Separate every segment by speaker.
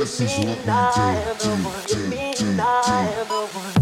Speaker 1: This is what we do. do, do, do, do.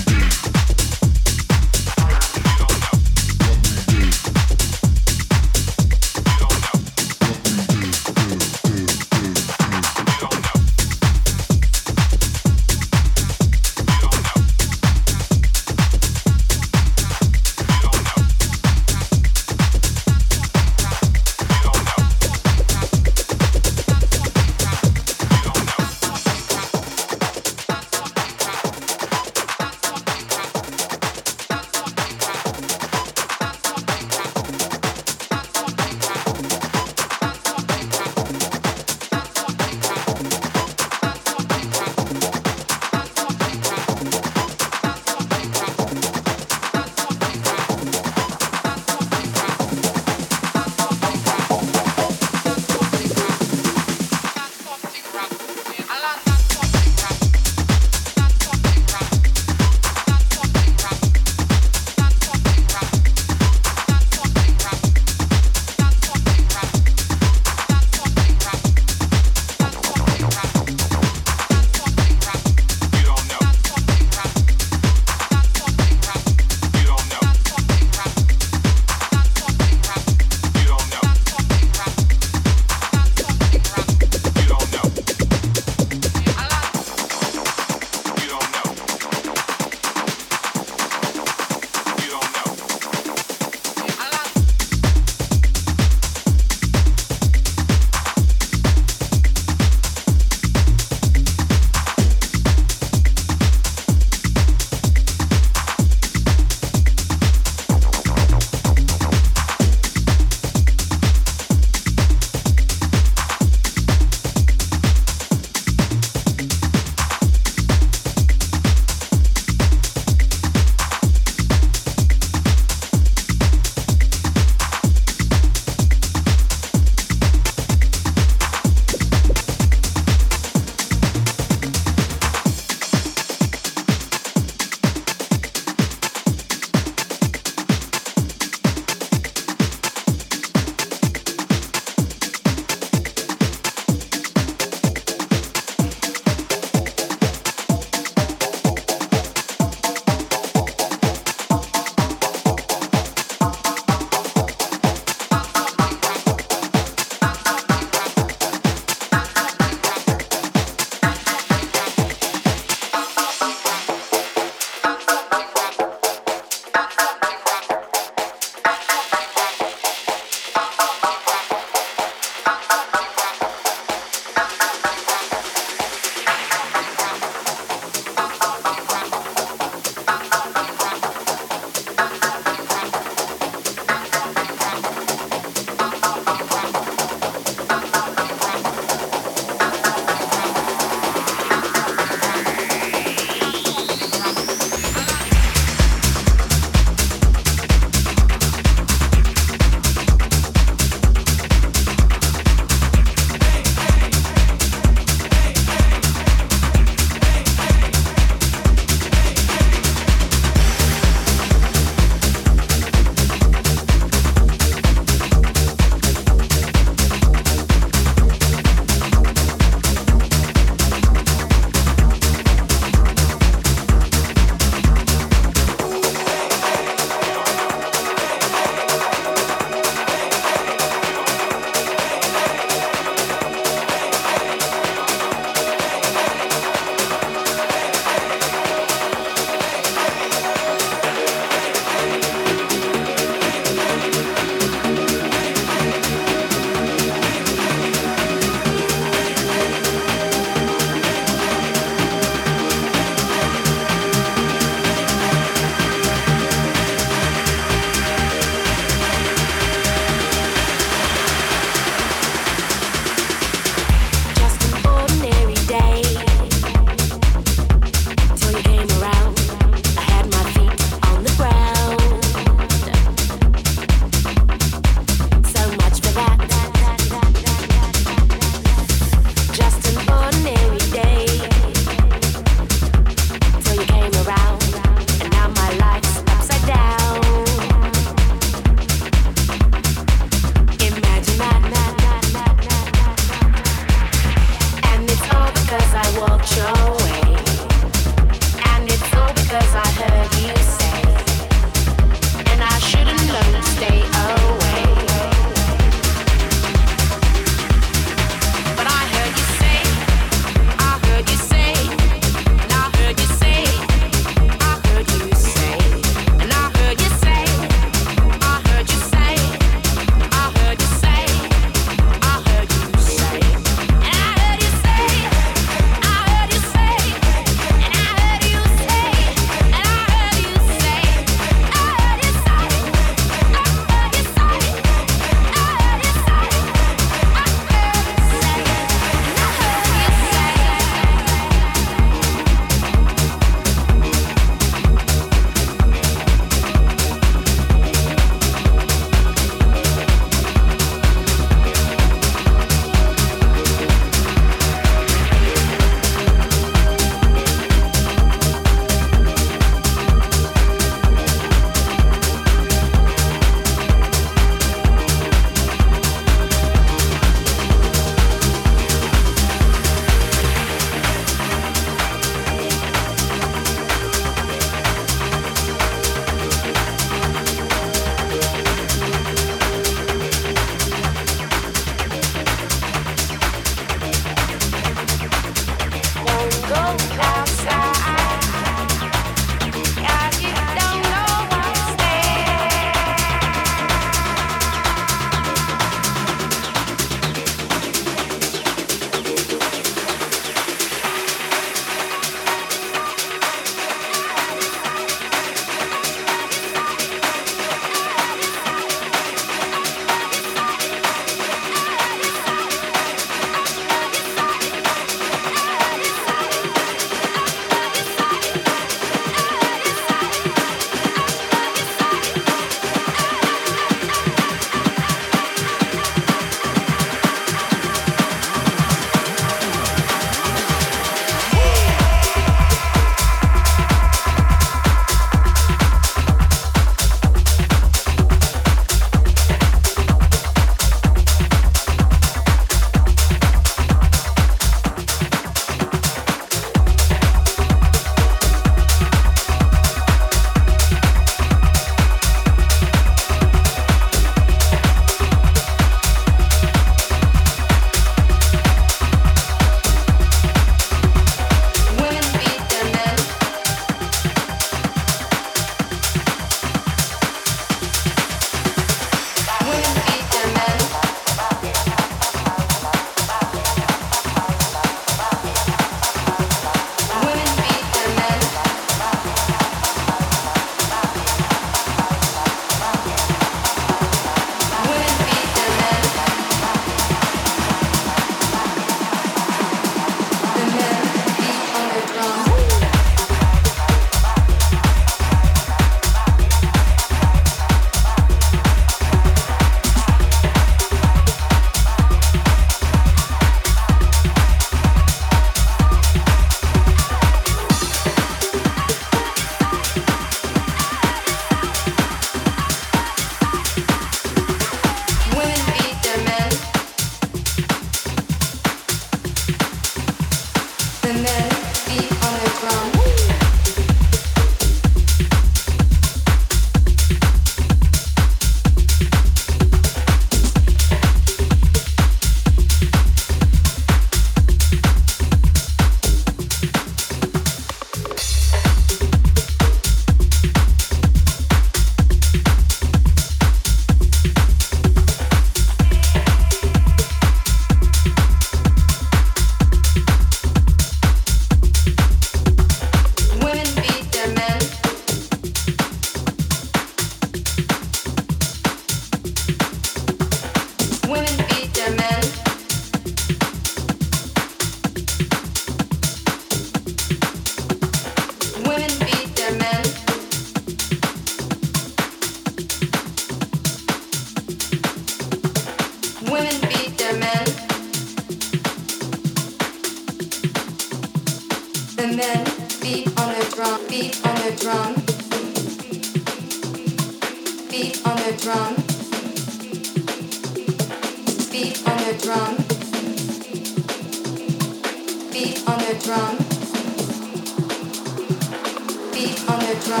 Speaker 1: Beat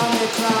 Speaker 1: on the drum.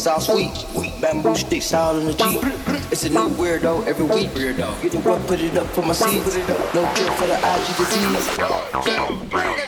Speaker 1: Niggas all sweet. Bamboo sticks out in the Jeep. It's a new weirdo every week. Weirdo. Get the what, put it up for my seeds. No cure for the IG disease.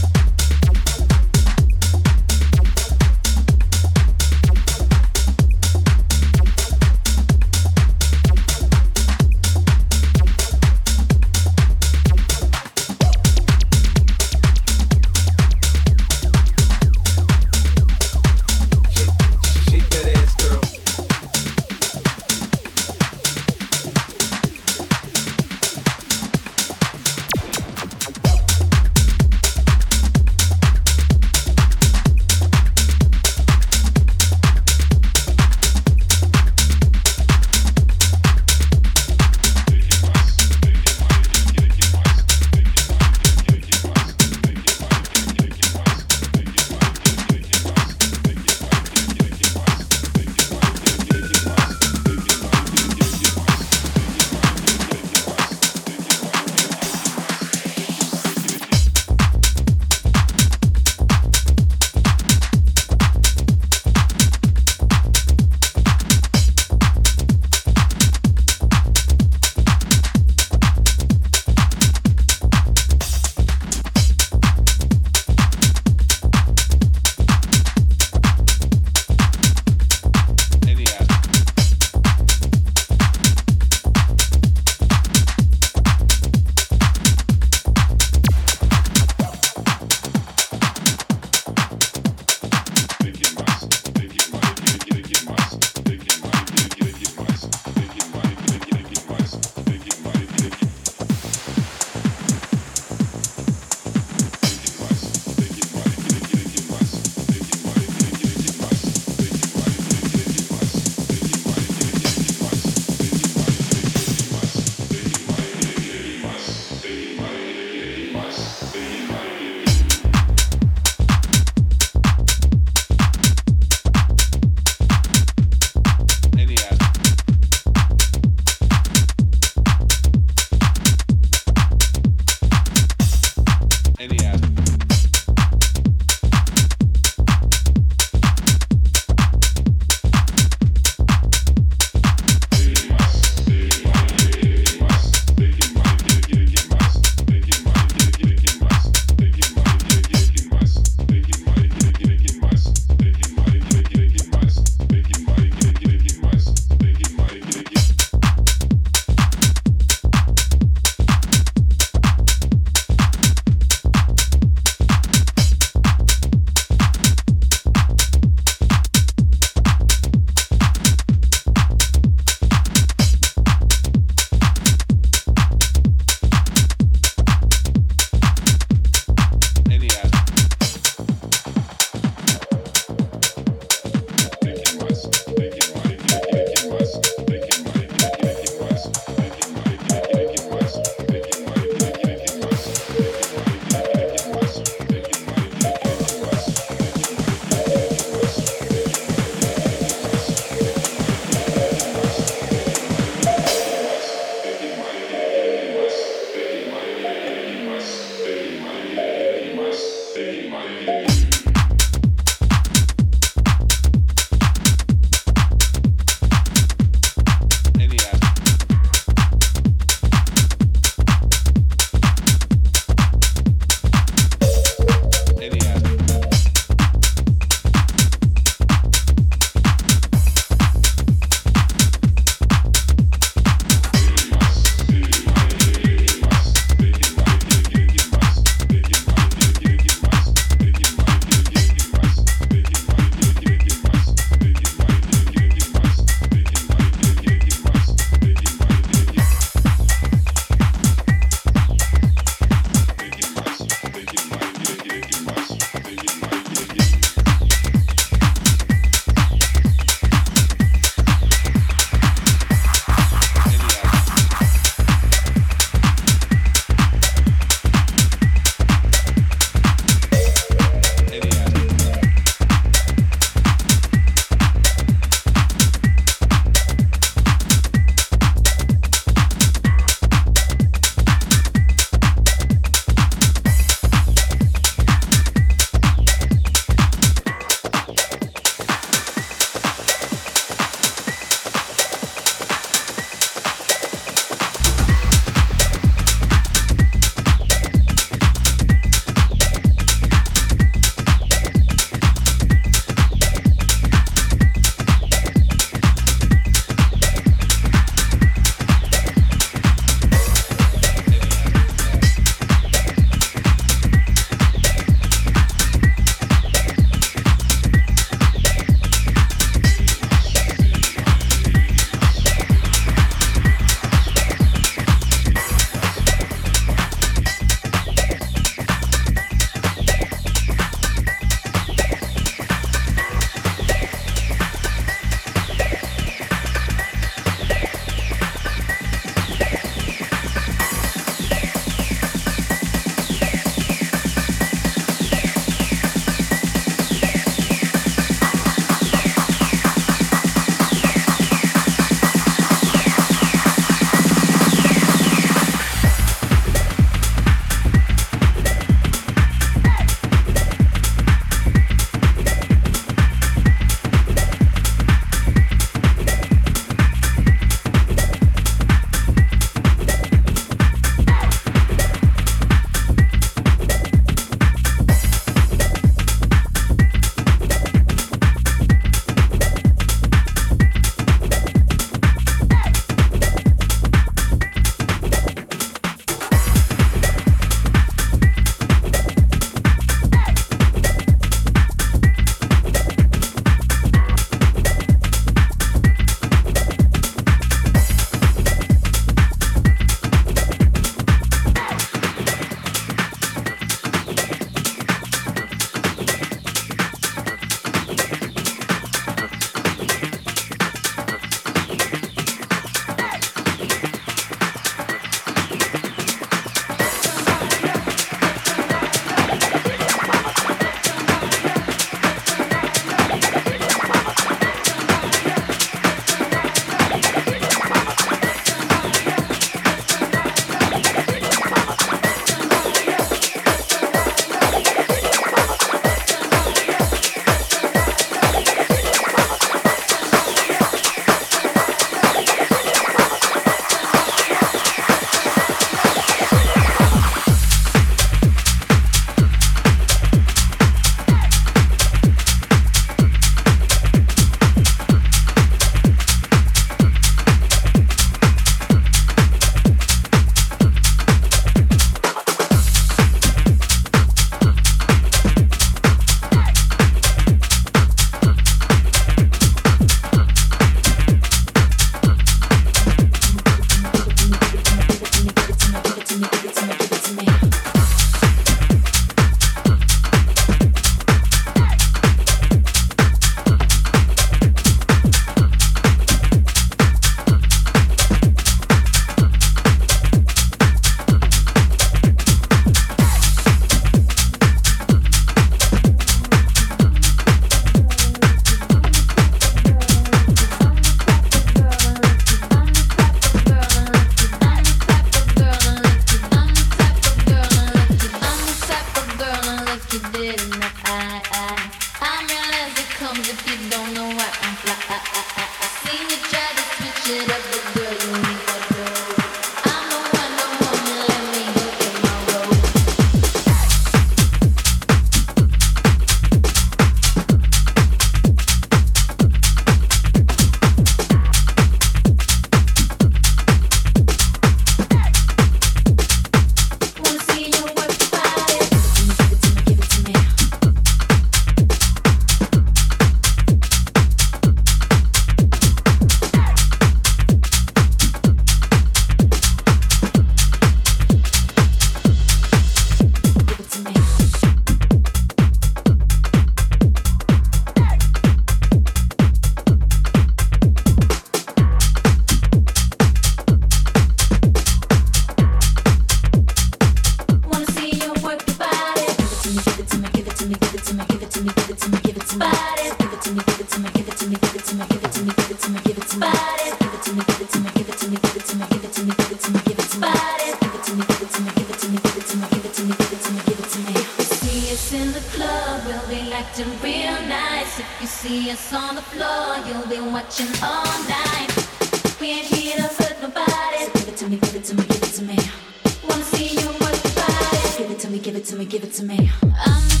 Speaker 2: give it to me, give it to me. I'm